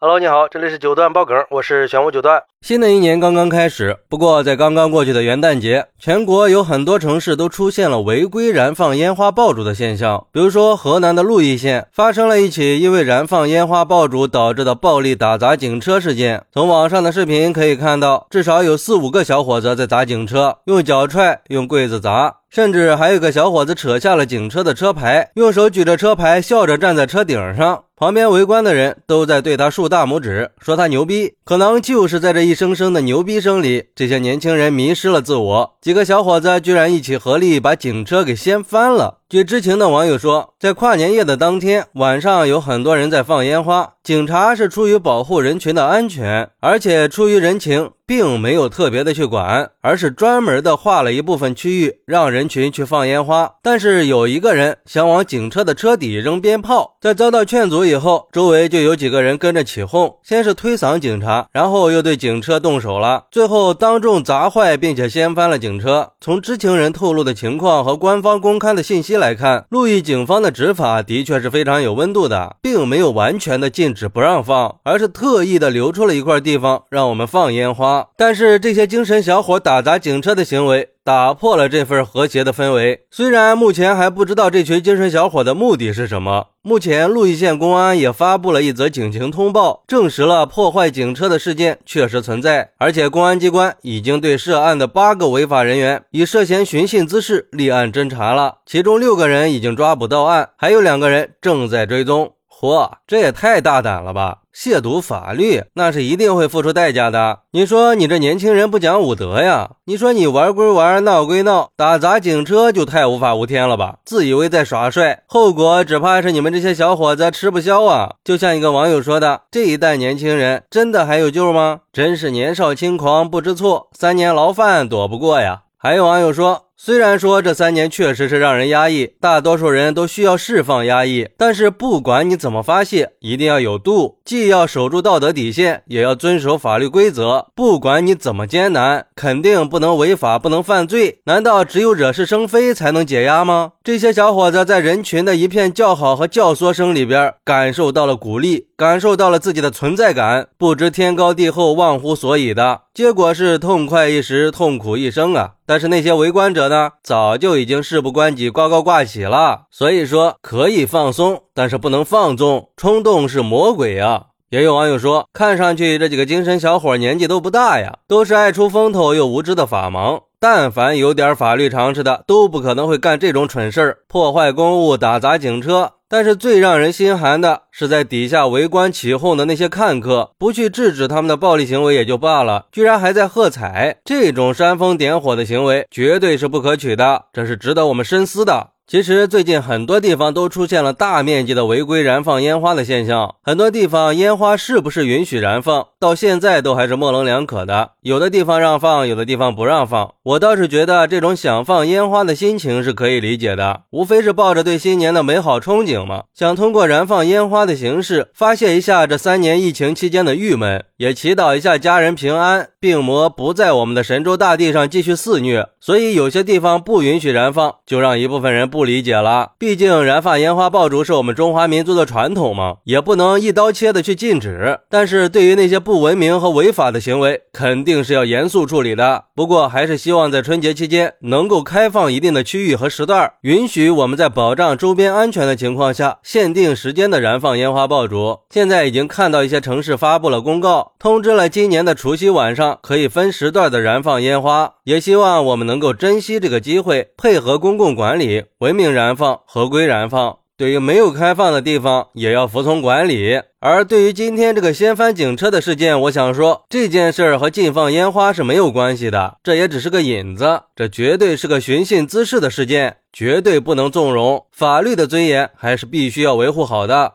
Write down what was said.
Hello，你好，这里是九段爆梗，我是玄武九段。新的一年刚刚开始，不过在刚刚过去的元旦节，全国有很多城市都出现了违规燃放烟花爆竹的现象。比如说，河南的鹿邑县发生了一起因为燃放烟花爆竹导致的暴力打砸警车事件。从网上的视频可以看到，至少有四五个小伙子在砸警车，用脚踹，用柜子砸。甚至还有个小伙子扯下了警车的车牌，用手举着车牌，笑着站在车顶上。旁边围观的人都在对他竖大拇指，说他牛逼。可能就是在这一声声的牛逼声里，这些年轻人迷失了自我。几个小伙子居然一起合力把警车给掀翻了。据知情的网友说，在跨年夜的当天晚上，有很多人在放烟花。警察是出于保护人群的安全，而且出于人情，并没有特别的去管，而是专门的划了一部分区域让人群去放烟花。但是有一个人想往警车的车底扔鞭炮，在遭到劝阻以后，周围就有几个人跟着起哄，先是推搡警察，然后又对警车动手了，最后当众砸坏并且掀翻了警车。从知情人透露的情况和官方公开的信息。来看，路易警方的执法的确是非常有温度的，并没有完全的禁止不让放，而是特意的留出了一块地方让我们放烟花。但是这些精神小伙打砸警车的行为。打破了这份和谐的氛围。虽然目前还不知道这群精神小伙的目的是什么，目前鹿邑县公安也发布了一则警情通报，证实了破坏警车的事件确实存在，而且公安机关已经对涉案的八个违法人员以涉嫌寻衅滋事立案侦查了，其中六个人已经抓捕到案，还有两个人正在追踪。嚯，这也太大胆了吧！亵渎法律，那是一定会付出代价的。你说你这年轻人不讲武德呀？你说你玩归玩，闹归闹，打砸警车就太无法无天了吧？自以为在耍帅，后果只怕是你们这些小伙子吃不消啊！就像一个网友说的：“这一代年轻人真的还有救吗？真是年少轻狂不知错，三年牢饭躲不过呀！”还有网友说。虽然说这三年确实是让人压抑，大多数人都需要释放压抑，但是不管你怎么发泄，一定要有度，既要守住道德底线，也要遵守法律规则。不管你怎么艰难，肯定不能违法，不能犯罪。难道只有惹是生非才能解压吗？这些小伙子在人群的一片叫好和教唆声里边，感受到了鼓励，感受到了自己的存在感，不知天高地厚，忘乎所以的结果是痛快一时，痛苦一生啊！但是那些围观者。呢，早就已经事不关己，高高挂起了。所以说可以放松，但是不能放纵，冲动是魔鬼啊！也有网友说，看上去这几个精神小伙年纪都不大呀，都是爱出风头又无知的法盲。但凡有点法律常识的，都不可能会干这种蠢事儿，破坏公物，打砸警车。但是最让人心寒的是，在底下围观起哄的那些看客，不去制止他们的暴力行为也就罢了，居然还在喝彩，这种煽风点火的行为绝对是不可取的，这是值得我们深思的。其实最近很多地方都出现了大面积的违规燃放烟花的现象，很多地方烟花是不是允许燃放，到现在都还是模棱两可的。有的地方让放，有的地方不让放。我倒是觉得这种想放烟花的心情是可以理解的，无非是抱着对新年的美好憧憬嘛，想通过燃放烟花的形式发泄一下这三年疫情期间的郁闷，也祈祷一下家人平安，病魔不在我们的神州大地上继续肆虐。所以有些地方不允许燃放，就让一部分人不。理解了，毕竟燃放烟花爆竹是我们中华民族的传统嘛，也不能一刀切的去禁止。但是对于那些不文明和违法的行为，肯定是要严肃处理的。不过还是希望在春节期间能够开放一定的区域和时段，允许我们在保障周边安全的情况下，限定时间的燃放烟花爆竹。现在已经看到一些城市发布了公告，通知了今年的除夕晚上可以分时段的燃放烟花。也希望我们能够珍惜这个机会，配合公共管理。文明燃放，合规燃放。对于没有开放的地方，也要服从管理。而对于今天这个掀翻警车的事件，我想说，这件事儿和禁放烟花是没有关系的，这也只是个引子。这绝对是个寻衅滋事的事件，绝对不能纵容。法律的尊严还是必须要维护好的。